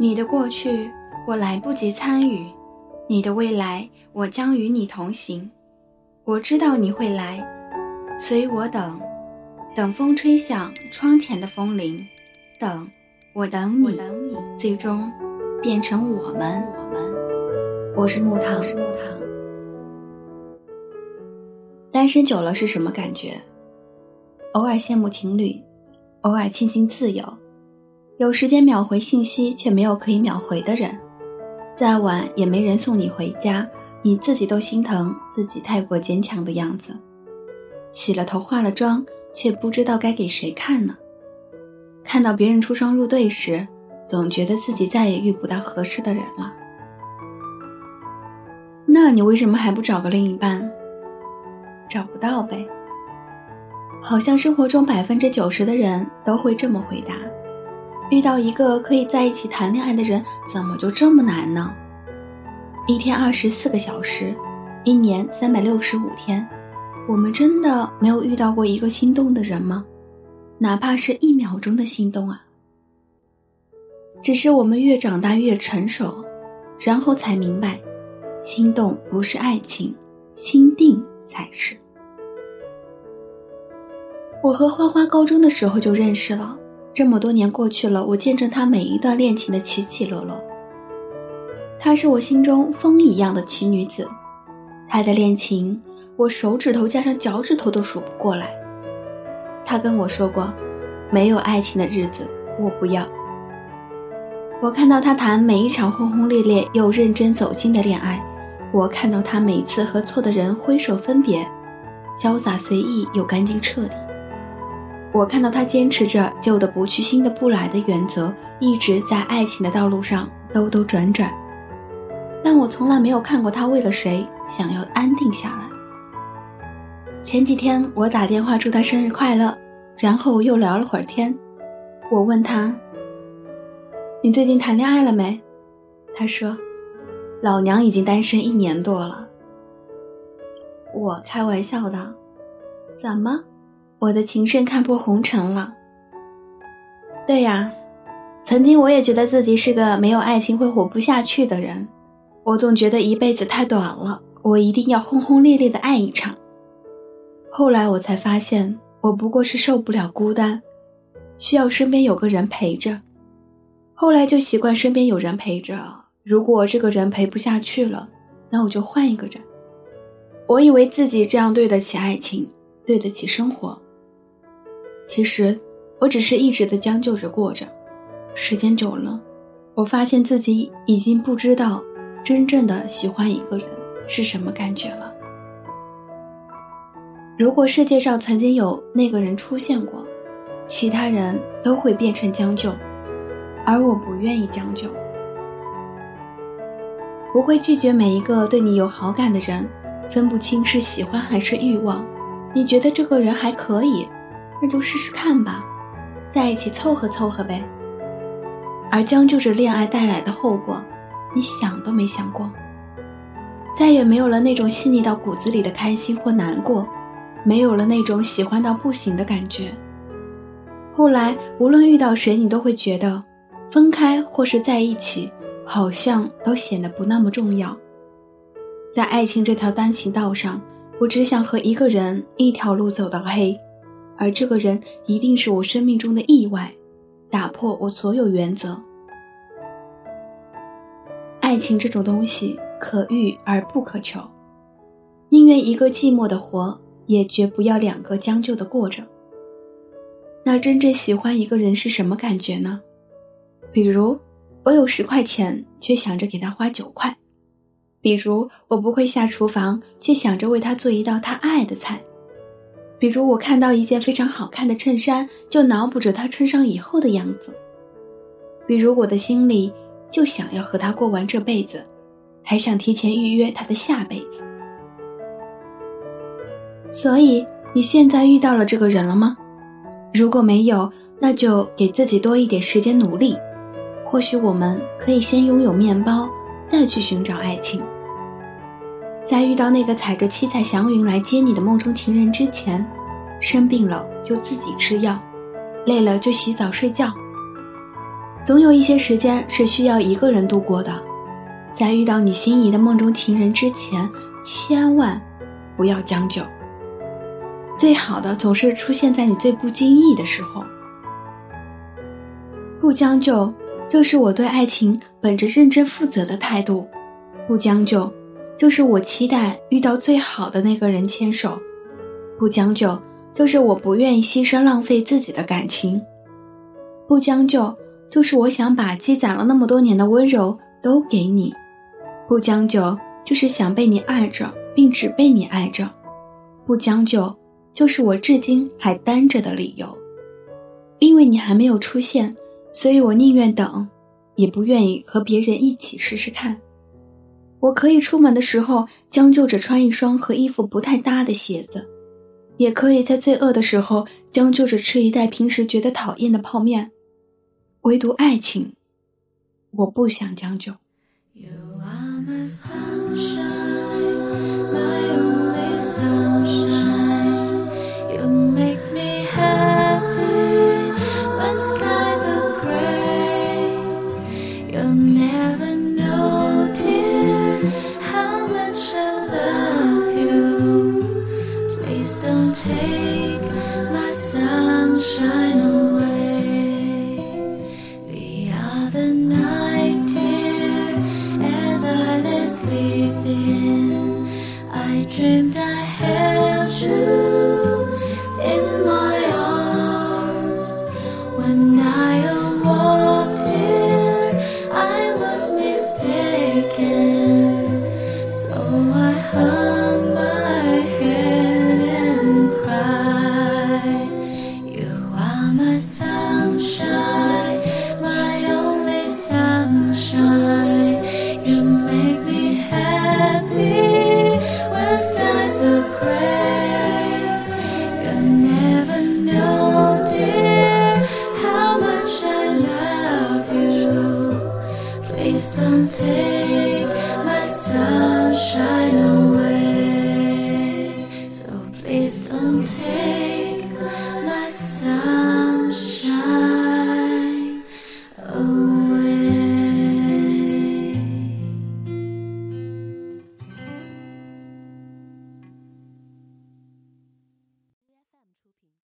你的过去我来不及参与，你的未来我将与你同行。我知道你会来，所以我等，等风吹响窗前的风铃，等我等你，等你最终变成我们。我们，我是木糖。单身久了是什么感觉？偶尔羡慕情侣，偶尔庆幸自由。有时间秒回信息，却没有可以秒回的人；再晚也没人送你回家，你自己都心疼自己太过坚强的样子。洗了头化了妆，却不知道该给谁看呢？看到别人出双入对时，总觉得自己再也遇不到合适的人了。那你为什么还不找个另一半？找不到呗。好像生活中百分之九十的人都会这么回答。遇到一个可以在一起谈恋爱的人，怎么就这么难呢？一天二十四个小时，一年三百六十五天，我们真的没有遇到过一个心动的人吗？哪怕是一秒钟的心动啊！只是我们越长大越成熟，然后才明白，心动不是爱情，心定才是。我和花花高中的时候就认识了。这么多年过去了，我见证他每一段恋情的起起落落。她是我心中风一样的奇女子，她的恋情我手指头加上脚趾头都数不过来。她跟我说过，没有爱情的日子我不要。我看到她谈每一场轰轰烈烈又认真走心的恋爱，我看到她每次和错的人挥手分别，潇洒随意又干净彻底。我看到他坚持着旧的不去、新的不来的原则，一直在爱情的道路上兜兜转转，但我从来没有看过他为了谁想要安定下来。前几天我打电话祝他生日快乐，然后又聊了会儿天。我问他：“你最近谈恋爱了没？”他说：“老娘已经单身一年多了。”我开玩笑道：“怎么？”我的情圣看破红尘了。对呀，曾经我也觉得自己是个没有爱情会活不下去的人。我总觉得一辈子太短了，我一定要轰轰烈烈的爱一场。后来我才发现，我不过是受不了孤单，需要身边有个人陪着。后来就习惯身边有人陪着。如果这个人陪不下去了，那我就换一个人。我以为自己这样对得起爱情，对得起生活。其实，我只是一直的将就着过着。时间久了，我发现自己已经不知道真正的喜欢一个人是什么感觉了。如果世界上曾经有那个人出现过，其他人都会变成将就，而我不愿意将就。不会拒绝每一个对你有好感的人，分不清是喜欢还是欲望。你觉得这个人还可以。那就试试看吧，在一起凑合凑合呗。而将就着恋爱带来的后果，你想都没想过。再也没有了那种细腻到骨子里的开心或难过，没有了那种喜欢到不行的感觉。后来无论遇到谁，你都会觉得，分开或是在一起，好像都显得不那么重要。在爱情这条单行道上，我只想和一个人一条路走到黑。而这个人一定是我生命中的意外，打破我所有原则。爱情这种东西可遇而不可求，宁愿一个寂寞的活，也绝不要两个将就的过着。那真正喜欢一个人是什么感觉呢？比如我有十块钱，却想着给他花九块；比如我不会下厨房，却想着为他做一道他爱的菜。比如我看到一件非常好看的衬衫，就脑补着它穿上以后的样子；比如我的心里就想要和他过完这辈子，还想提前预约他的下辈子。所以你现在遇到了这个人了吗？如果没有，那就给自己多一点时间努力。或许我们可以先拥有面包，再去寻找爱情。在遇到那个踩着七彩祥云来接你的梦中情人之前，生病了就自己吃药，累了就洗澡睡觉。总有一些时间是需要一个人度过的，在遇到你心仪的梦中情人之前，千万不要将就。最好的总是出现在你最不经意的时候。不将就，就是我对爱情本着认真负责的态度；不将就，就是我期待遇到最好的那个人牵手；不将就，就是我不愿意牺牲浪费自己的感情；不将就。就是我想把积攒了那么多年的温柔都给你，不将就；就是想被你爱着，并只被你爱着，不将就；就是我至今还单着的理由。因为你还没有出现，所以我宁愿等，也不愿意和别人一起试试看。我可以出门的时候将就着穿一双和衣服不太搭的鞋子，也可以在最饿的时候将就着吃一袋平时觉得讨厌的泡面。唯独爱情，我不想将就。You are my sunshine heart.